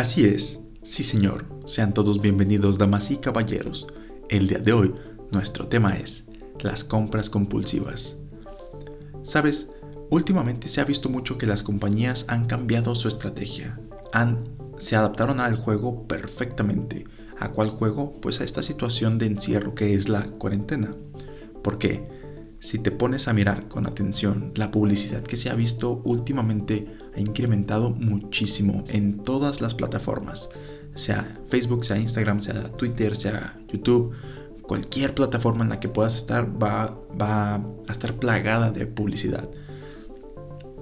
Así es, sí señor, sean todos bienvenidos damas y caballeros. El día de hoy nuestro tema es las compras compulsivas. Sabes, últimamente se ha visto mucho que las compañías han cambiado su estrategia, han, se adaptaron al juego perfectamente. ¿A cuál juego? Pues a esta situación de encierro que es la cuarentena. ¿Por qué? Si te pones a mirar con atención, la publicidad que se ha visto últimamente ha incrementado muchísimo en todas las plataformas, sea Facebook, sea Instagram, sea Twitter, sea YouTube, cualquier plataforma en la que puedas estar va, va a estar plagada de publicidad.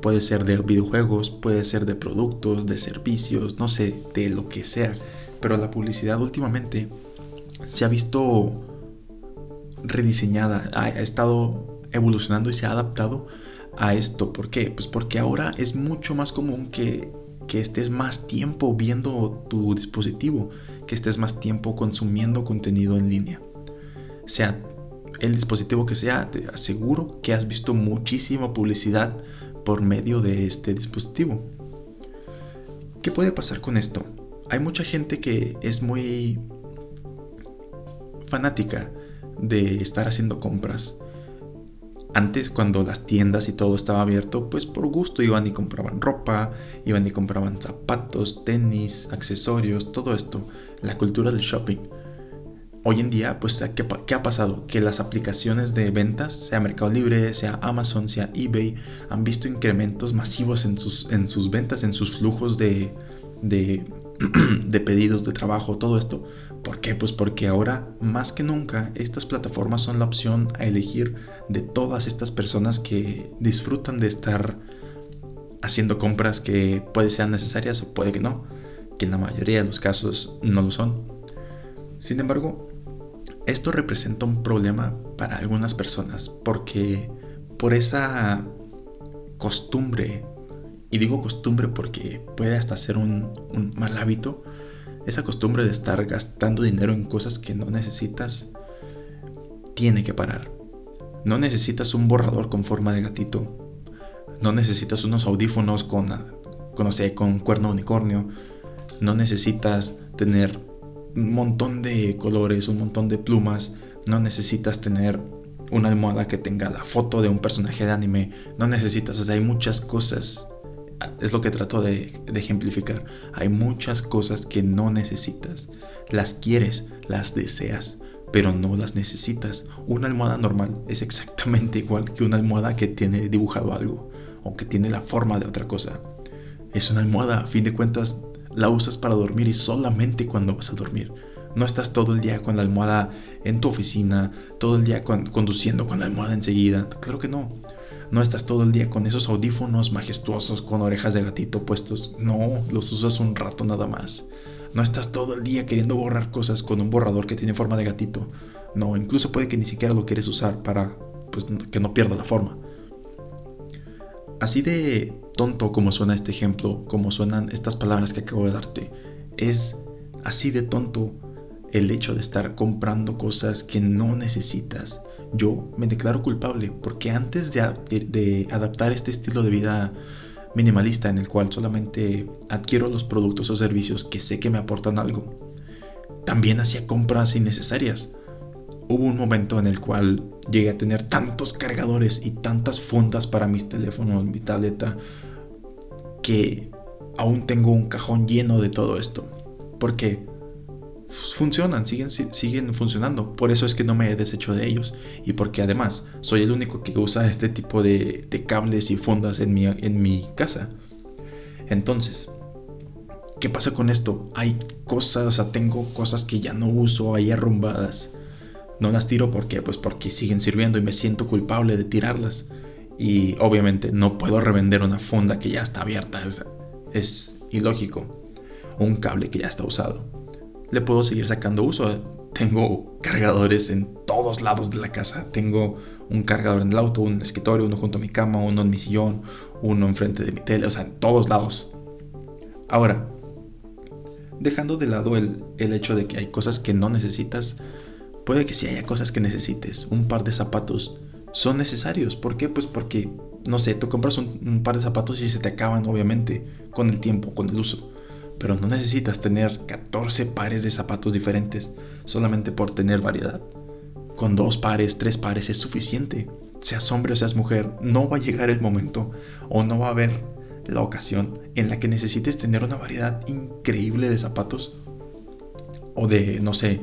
Puede ser de videojuegos, puede ser de productos, de servicios, no sé, de lo que sea. Pero la publicidad últimamente se ha visto rediseñada, ha, estado evolucionando y se ha adaptado a esto. ¿Por qué? Pues porque ahora es mucho más común que, que estés más tiempo viendo tu dispositivo, que estés más tiempo consumiendo contenido en línea. Sea el dispositivo que sea, te aseguro que has visto muchísima publicidad por medio de este dispositivo. ¿Qué puede pasar con esto? Hay mucha gente que es muy fanática de estar haciendo compras. Antes cuando las tiendas y todo estaba abierto, pues por gusto iban y compraban ropa, iban y compraban zapatos, tenis, accesorios, todo esto, la cultura del shopping. Hoy en día, pues, ¿qué, ¿qué, ha pasado? Que las aplicaciones de ventas, sea Mercado Libre, sea Amazon, sea eBay, han visto incrementos masivos en sus, en sus ventas, en sus flujos de de pedidos de trabajo, todo esto. ¿Por qué? Pues porque ahora más que nunca estas plataformas son la opción a elegir de todas estas personas que disfrutan de estar haciendo compras que puede sean necesarias o puede que no, que en la mayoría de los casos no lo son. Sin embargo, esto representa un problema para algunas personas porque por esa costumbre y digo costumbre porque puede hasta ser un, mal hábito, esa costumbre de estar gastando dinero en cosas que no necesitas, tiene que parar. No necesitas un borrador con forma de gatito. No necesitas unos audífonos con, con, con cuerno unicornio. No necesitas tener un montón de colores, un montón de plumas. No necesitas tener una almohada que tenga la foto de un personaje de anime. No necesitas, hay muchas cosas es lo que trato de, ejemplificar. Hay muchas cosas que no necesitas. Las quieres, las deseas, pero no las necesitas. Una almohada normal es exactamente igual que una almohada que tiene dibujado algo o que tiene la forma de otra cosa. Es una almohada, a fin de cuentas la usas para dormir y solamente cuando vas a dormir. No estás todo el día con la almohada en tu oficina, todo el día conduciendo con la almohada enseguida. Claro que no. No estás todo el día con esos audífonos majestuosos con orejas de gatito puestos. No, los usas un rato nada más. No estás todo el día queriendo borrar cosas con un borrador que tiene forma de gatito. No, incluso puede que ni siquiera lo quieres usar para pues, que no pierda la forma. Así de tonto como suena este ejemplo, como suenan estas palabras que acabo de darte, es así de tonto el hecho de estar comprando cosas que no necesitas yo me declaro culpable porque antes de, adaptar este estilo de vida minimalista en el cual solamente adquiero los productos o servicios que sé que me aportan algo, también hacía compras innecesarias. Hubo un momento en el cual llegué a tener tantos cargadores y tantas fundas para mis teléfonos, mi tableta, que aún tengo un cajón lleno de todo esto. Porque funcionan, siguen, siguen funcionando. Por eso es que no me he deshecho de ellos. Y porque además soy el único que usa este tipo de, cables y fundas en mi, en mi casa. Entonces, ¿qué pasa con esto? Hay cosas, o sea, tengo cosas que ya no uso ahí arrumbadas. No las tiro porque, pues porque siguen sirviendo y me siento culpable de tirarlas. Y obviamente no puedo revender una funda que ya está abierta. Es, es ilógico. Un cable que ya está usado le puedo seguir sacando uso. Tengo cargadores en todos lados de la casa. Tengo un cargador en el auto, un escritorio, uno junto a mi cama, uno en mi sillón, uno enfrente de mi tele, o sea, en todos lados. Ahora, dejando de lado el, hecho de que hay cosas que no necesitas, puede que sí haya cosas que necesites. Un par de zapatos son necesarios. ¿Por qué? Pues porque, no sé, tú compras un par de zapatos y se te acaban, obviamente, con el tiempo, con el uso pero no necesitas tener 14 pares de zapatos diferentes solamente por tener variedad. Con dos pares, tres pares es suficiente. Seas hombre o seas mujer, no va a llegar el momento o no va a haber la ocasión en la que necesites tener una variedad increíble de zapatos o de, no sé,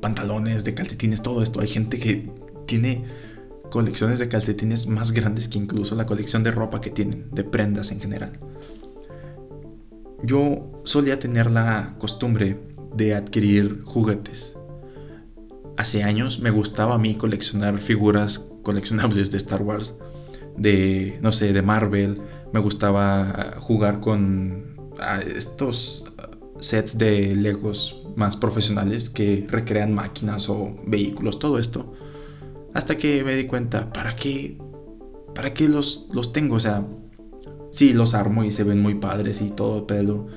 pantalones, de calcetines, todo esto. Hay gente que tiene colecciones de calcetines más grandes que incluso la colección de ropa que tienen, de prendas en general. Yo solía tener la costumbre de adquirir juguetes. Hace años me gustaba a mí coleccionar figuras coleccionables de Star Wars, de, no sé, de Marvel. Me gustaba jugar con estos sets de Legos más profesionales que recrean máquinas o vehículos, todo esto. Hasta que me di cuenta, ¿para qué? ¿Para qué los, los tengo? O sea, sí, los armo y se ven muy padres y todo, pero...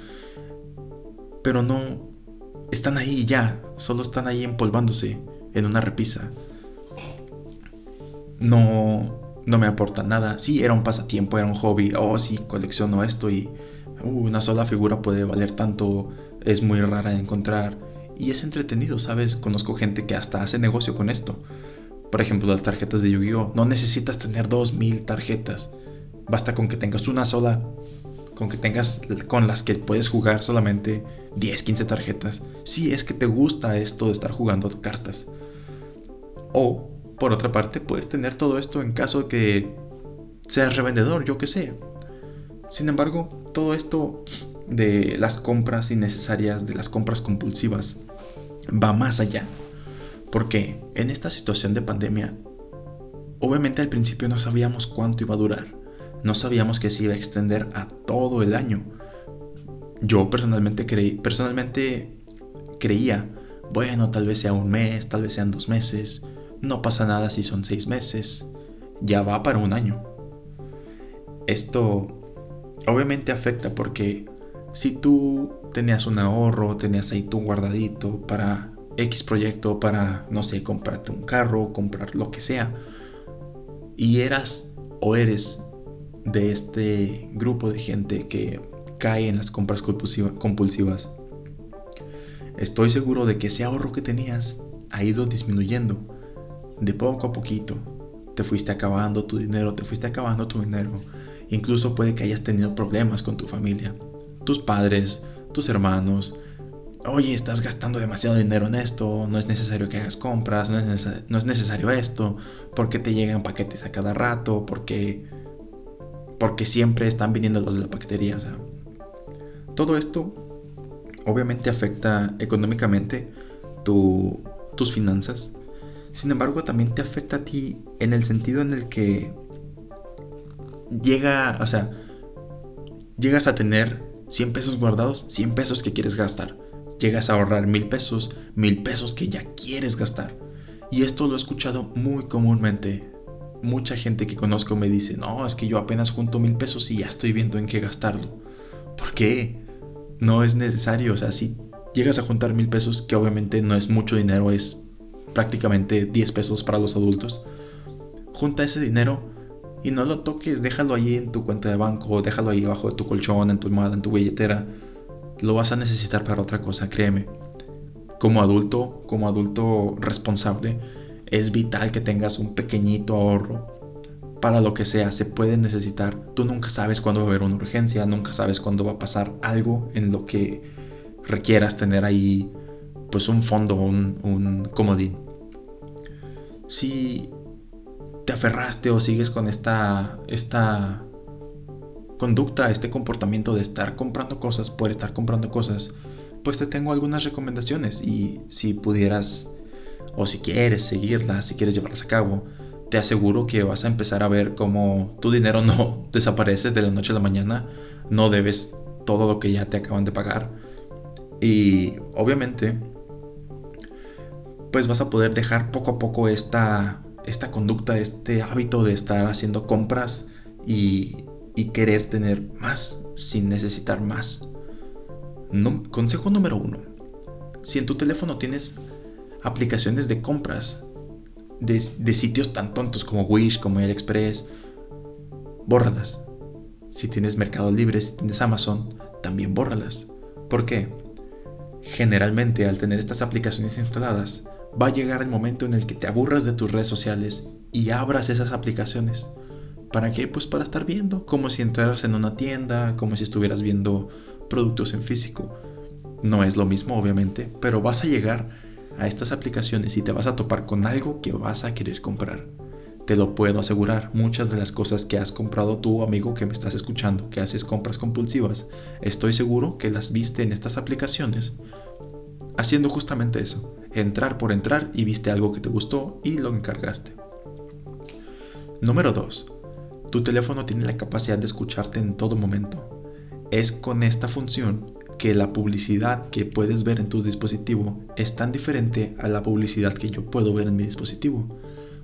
Pero no... Están ahí ya, solo están ahí empolvándose en una repisa. No... No me aporta nada. Sí, era un pasatiempo, era un hobby. Oh, sí, colecciono esto y... Uh, una sola figura puede valer tanto. Es muy rara de encontrar. Y es entretenido, ¿sabes? Conozco gente que hasta hace negocio con esto. Por ejemplo, las tarjetas de Yu-Gi-Oh! No necesitas tener 2000 tarjetas. Basta con que tengas una sola. Con que tengas con las que puedes jugar solamente 10, 15 tarjetas. Si es que te gusta esto de estar jugando cartas. O, por otra parte, puedes tener todo esto en caso de que seas revendedor, yo que sé. Sin embargo, todo esto de las compras innecesarias, de las compras compulsivas, va más allá. Porque en esta situación de pandemia, obviamente al principio no sabíamos cuánto iba a durar, no sabíamos que se iba a extender a todo el año. Yo personalmente, creí, personalmente creía, bueno, tal vez sea un mes, tal vez sean dos meses, no pasa nada si son seis meses, ya va para un año. Esto obviamente afecta porque si tú tenías un ahorro, tenías ahí tu guardadito para X proyecto para, no sé, comprarte un carro, comprar lo que sea. Y eras o eres de este grupo de gente que cae en las compras compulsivas. Estoy seguro de que ese ahorro que tenías ha ido disminuyendo de poco a poquito. Te fuiste acabando tu dinero, te fuiste acabando tu dinero. Incluso puede que hayas tenido problemas con tu familia, tus padres, tus hermanos, oye, estás gastando demasiado dinero en esto, no es necesario que hagas compras, no es, necesario esto, porque te llegan paquetes a cada rato, porque, porque siempre están viniendo los de la paquetería. Todo esto obviamente afecta económicamente tus finanzas. Sin embargo, también te afecta a ti en el sentido en el que llega, o sea, llegas a tener 100 pesos guardados, 100 pesos que quieres gastar llegas a ahorrar mil pesos, mil pesos que ya quieres gastar. Y esto lo he escuchado muy comúnmente. Mucha gente que conozco me dice, no, es que yo apenas junto mil pesos y ya estoy viendo en qué gastarlo. ¿Por qué? No es necesario, o sea, si llegas a juntar mil pesos, que obviamente no es mucho dinero, es prácticamente 10 pesos para los adultos, junta ese dinero y no lo toques, déjalo ahí en tu cuenta de banco, déjalo ahí abajo de tu colchón, en tu almohada, en tu billetera lo vas a necesitar para otra cosa, créeme. Como adulto, como adulto responsable, es vital que tengas un pequeñito ahorro para lo que sea, se puede necesitar. Tú nunca sabes cuándo va a haber una urgencia, nunca sabes cuándo va a pasar algo en lo que requieras tener ahí pues un fondo, un, un comodín. Si te aferraste o sigues con esta, esta conducta, este comportamiento de estar comprando cosas por estar comprando cosas, pues te tengo algunas recomendaciones y si pudieras o si quieres seguirlas, si quieres llevarlas a cabo, te aseguro que vas a empezar a ver cómo tu dinero no desaparece de la noche a la mañana, no debes todo lo que ya te acaban de pagar y obviamente pues vas a poder dejar poco a poco esta, esta conducta, este hábito de estar haciendo compras y y querer tener más sin necesitar más. consejo número uno. Si en tu teléfono tienes aplicaciones de compras de, sitios tan tontos como Wish, como AliExpress, bórralas. Si tienes Mercado Libre, si tienes Amazon, también bórralas. ¿Por qué? Generalmente al tener estas aplicaciones instaladas, va a llegar el momento en el que te aburras de tus redes sociales y abras esas aplicaciones. ¿Para qué? Pues para estar viendo, como si entraras en una tienda, como si estuvieras viendo productos en físico. No es lo mismo, obviamente, pero vas a llegar a estas aplicaciones y te vas a topar con algo que vas a querer comprar. Te lo puedo asegurar, muchas de las cosas que has comprado tú, amigo que me estás escuchando, que haces compras compulsivas, estoy seguro que las viste en estas aplicaciones haciendo justamente eso, entrar por entrar y viste algo que te gustó y lo encargaste. Número 2. Tu teléfono tiene la capacidad de escucharte en todo momento. Es con esta función que la publicidad que puedes ver en tu dispositivo es tan diferente a la publicidad que yo puedo ver en mi dispositivo.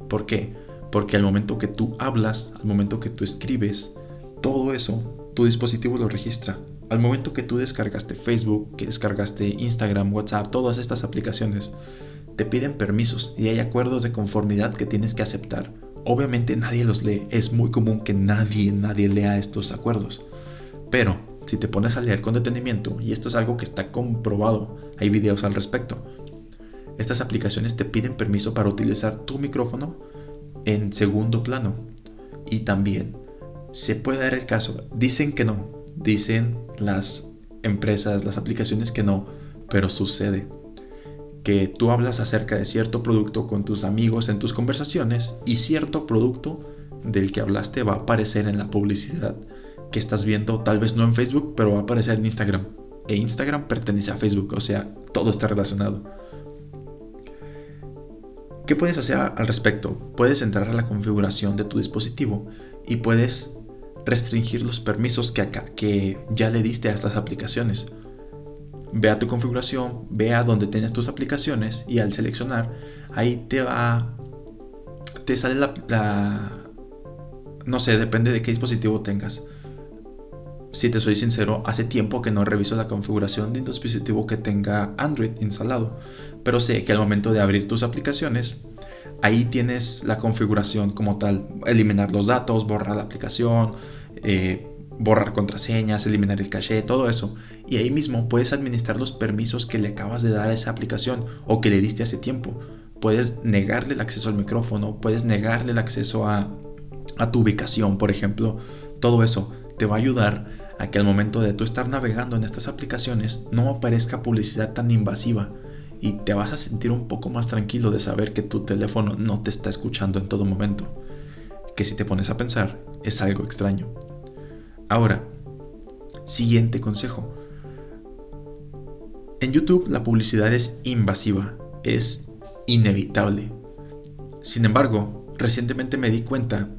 ¿Por qué? Porque al momento que tú hablas, al momento que tú escribes, todo eso, tu dispositivo lo registra. Al momento que tú descargaste Facebook, que descargaste Instagram, WhatsApp, todas estas aplicaciones, te piden permisos y hay acuerdos de conformidad que tienes que aceptar. Obviamente nadie los lee, es muy común que nadie, nadie lea estos acuerdos. Pero si te pones a leer con detenimiento, y esto es algo que está comprobado, hay videos al respecto, estas aplicaciones te piden permiso para utilizar tu micrófono en segundo plano. Y también se puede dar el caso, dicen que no, dicen las empresas, las aplicaciones que no, pero sucede que tú hablas acerca de cierto producto con tus amigos en tus conversaciones y cierto producto del que hablaste va a aparecer en la publicidad que estás viendo, tal vez no en Facebook, pero va a aparecer en Instagram. E Instagram pertenece a Facebook, o sea, todo está relacionado. ¿Qué puedes hacer al respecto? Puedes entrar a la configuración de tu dispositivo y puedes restringir los permisos que, ya le diste a estas aplicaciones. Ve a tu configuración, ve a donde tienes tus aplicaciones y al seleccionar, ahí te va, te sale la no sé, depende de qué dispositivo tengas. Si te soy sincero, hace tiempo que no reviso la configuración de un dispositivo que tenga Android instalado, pero sé que al momento de abrir tus aplicaciones, ahí tienes la configuración como tal, eliminar los datos, borrar la aplicación, eh, borrar contraseñas, eliminar el caché, todo eso. Y ahí mismo puedes administrar los permisos que le acabas de dar a esa aplicación o que le diste hace tiempo. Puedes negarle el acceso al micrófono, puedes negarle el acceso a, a tu ubicación, por ejemplo. Todo eso te va a ayudar a que al momento de tú estar navegando en estas aplicaciones no aparezca publicidad tan invasiva y te vas a sentir un poco más tranquilo de saber que tu teléfono no te está escuchando en todo momento, que si te pones a pensar es algo extraño. Ahora, siguiente consejo. En YouTube la publicidad es invasiva, es inevitable. Sin embargo, recientemente me di cuenta,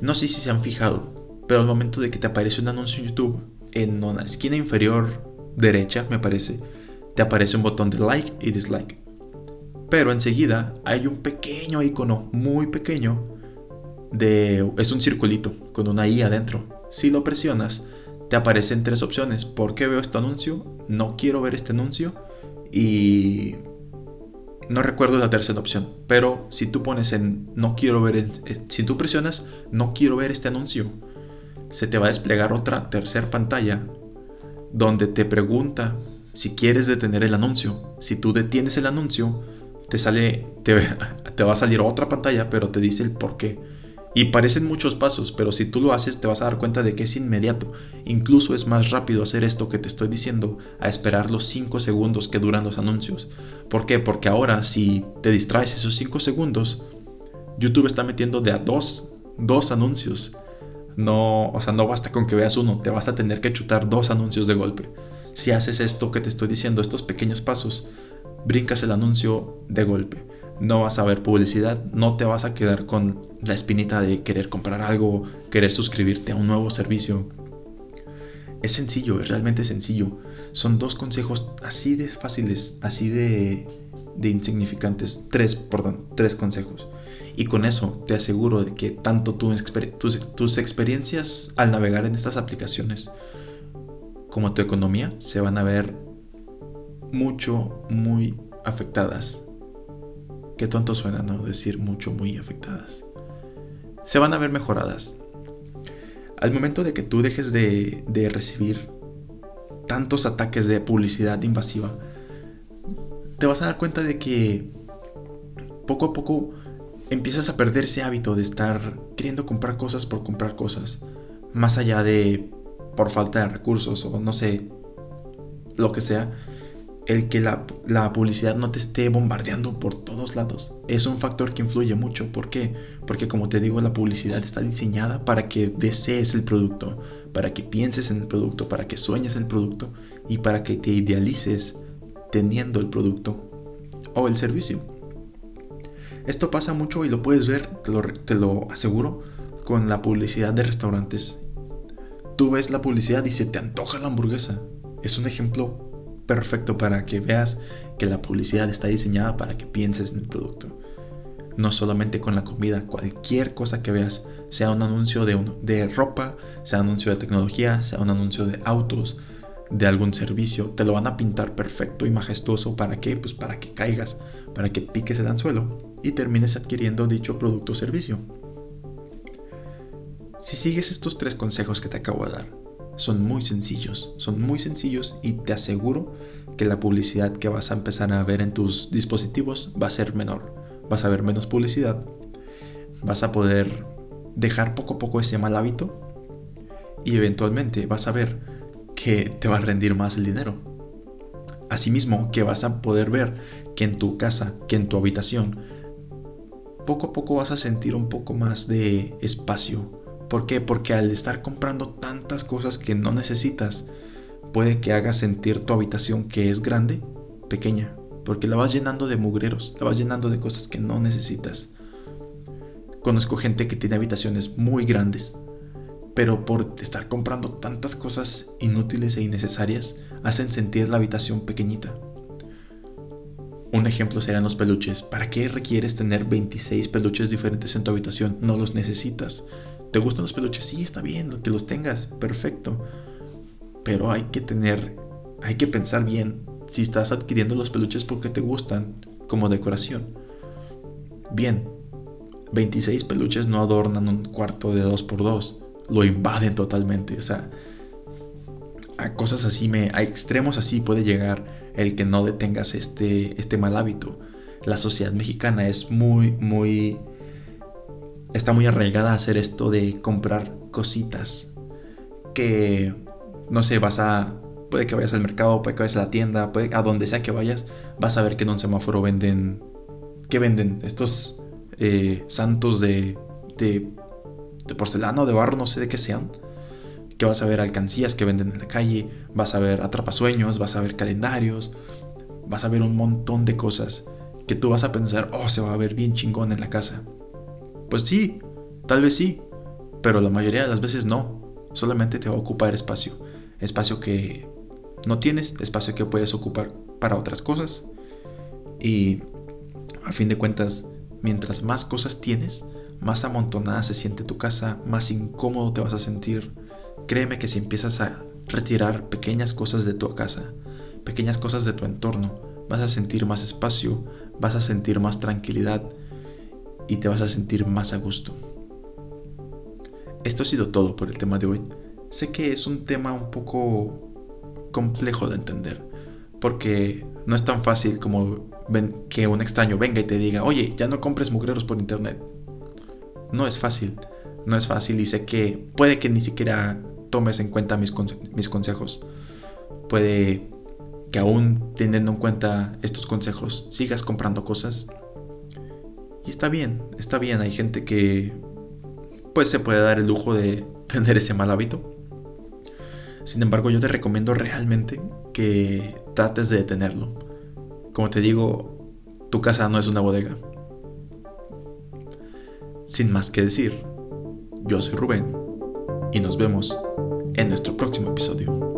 no sé si se han fijado, pero al momento de que te aparece un anuncio en YouTube, en la esquina inferior derecha, me parece, te aparece un botón de like y dislike. Pero enseguida hay un pequeño icono, muy pequeño, de es un circulito con una i adentro. Si lo presionas, te aparecen tres opciones. ¿Por qué veo este anuncio? No quiero ver este anuncio. Y no recuerdo la tercera opción. Pero si tú pones en no quiero ver, si tú presionas no quiero ver este anuncio, se te va a desplegar otra tercera pantalla donde te pregunta si quieres detener el anuncio. Si tú detienes el anuncio, te sale, te, te, va a salir otra pantalla, pero te dice el por qué. Y parecen muchos pasos, pero si tú lo haces te vas a dar cuenta de que es inmediato. Incluso es más rápido hacer esto que te estoy diciendo a esperar los 5 segundos que duran los anuncios. ¿Por qué? Porque ahora si te distraes esos 5 segundos, YouTube está metiendo de a dos, dos anuncios. No, o sea, no basta con que veas uno, te vas a tener que chutar dos anuncios de golpe si haces esto que te estoy diciendo, estos pequeños pasos, brincas el anuncio de golpe. No vas a ver publicidad, no te vas a quedar con la espinita de querer comprar algo, querer suscribirte a un nuevo servicio. Es sencillo, es realmente sencillo. Son dos consejos así de fáciles, así de, de insignificantes. Tres, perdón, tres consejos. Y con eso te aseguro de que tanto tus, tus experiencias al navegar en estas aplicaciones como tu economía se van a ver mucho, muy afectadas. Qué tonto suena, ¿no? Decir mucho, muy afectadas. Se van a ver mejoradas. Al momento de que tú dejes de, de recibir tantos ataques de publicidad invasiva, te vas a dar cuenta de que poco a poco empiezas a perder ese hábito de estar queriendo comprar cosas por comprar cosas, más allá de por falta de recursos o no sé, lo que sea, el que la, publicidad no te esté bombardeando por todos lados es un factor que influye mucho. ¿Por qué? Porque como te digo, la publicidad está diseñada para que desees el producto, para que pienses en el producto, para que sueñes el producto y para que te idealices teniendo el producto o el servicio. Esto pasa mucho y lo puedes ver, te lo, te lo aseguro, con la publicidad de restaurantes. Tú ves la publicidad y se te antoja la hamburguesa. Es un ejemplo perfecto para que veas que la publicidad está diseñada para que pienses en el producto. No solamente con la comida, cualquier cosa que veas, sea un anuncio de, de ropa, sea un anuncio de tecnología, sea un anuncio de autos, de algún servicio, te lo van a pintar perfecto y majestuoso. ¿Para qué? Pues para que caigas, para que piques el anzuelo y termines adquiriendo dicho producto o servicio. Si sigues estos tres consejos que te acabo de dar, son muy sencillos, son muy sencillos y te aseguro que la publicidad que vas a empezar a ver en tus dispositivos va a ser menor. Vas a ver menos publicidad, vas a poder dejar poco a poco ese mal hábito y eventualmente vas a ver que te va a rendir más el dinero. Asimismo, que vas a poder ver que en tu casa, que en tu habitación, poco a poco vas a sentir un poco más de espacio, ¿Por qué? Porque al estar comprando tantas cosas que no necesitas, puede que hagas sentir tu habitación que es grande, pequeña, porque la vas llenando de mugreros, la vas llenando de cosas que no necesitas. Conozco gente que tiene habitaciones muy grandes, pero por estar comprando tantas cosas inútiles e innecesarias, hacen sentir la habitación pequeñita. Un ejemplo serían los peluches. ¿Para qué requieres tener 26 peluches diferentes en tu habitación? No los necesitas. ¿Te gustan los peluches? Sí, está bien, que los tengas, perfecto. Pero hay que tener, hay que pensar bien si estás adquiriendo los peluches porque te gustan como decoración. Bien, 26 peluches no adornan un cuarto de 2x2, lo invaden totalmente. O sea, a cosas así, me, a extremos así puede llegar el que no detengas este, este mal hábito. La sociedad mexicana es muy, muy está muy arraigada a hacer esto de comprar cositas que, no sé, vas a... Puede que vayas al mercado, puede que vayas a la tienda, puede, a donde sea que vayas, vas a ver que en un semáforo venden... ¿Qué venden? Estos eh, santos de, de, de porcelana o de barro, no sé de qué sean. Que vas a ver alcancías que venden en la calle, vas a ver atrapasueños, vas a ver calendarios, vas a ver un montón de cosas que tú vas a pensar, oh, se va a ver bien chingón en la casa. Pues sí, tal vez sí, pero la mayoría de las veces no. Solamente te va a ocupar espacio. Espacio que no tienes, espacio que puedes ocupar para otras cosas. Y a fin de cuentas, mientras más cosas tienes, más amontonada se siente tu casa, más incómodo te vas a sentir. Créeme que si empiezas a retirar pequeñas cosas de tu casa, pequeñas cosas de tu entorno, vas a sentir más espacio, vas a sentir más tranquilidad y te vas a sentir más a gusto. Esto ha sido todo por el tema de hoy. Sé que es un tema un poco complejo de entender, porque no es tan fácil como que un extraño venga y te diga, oye, ya no compres mugreros por internet. No es fácil, no es fácil y sé que puede que ni siquiera tomes en cuenta mis, consejos. Puede que aún teniendo en cuenta estos consejos sigas comprando cosas y está bien, está bien, hay gente que pues se puede dar el lujo de tener ese mal hábito. Sin embargo, yo te recomiendo realmente que trates de detenerlo. Como te digo, tu casa no es una bodega. Sin más que decir, yo soy Rubén y nos vemos en nuestro próximo episodio.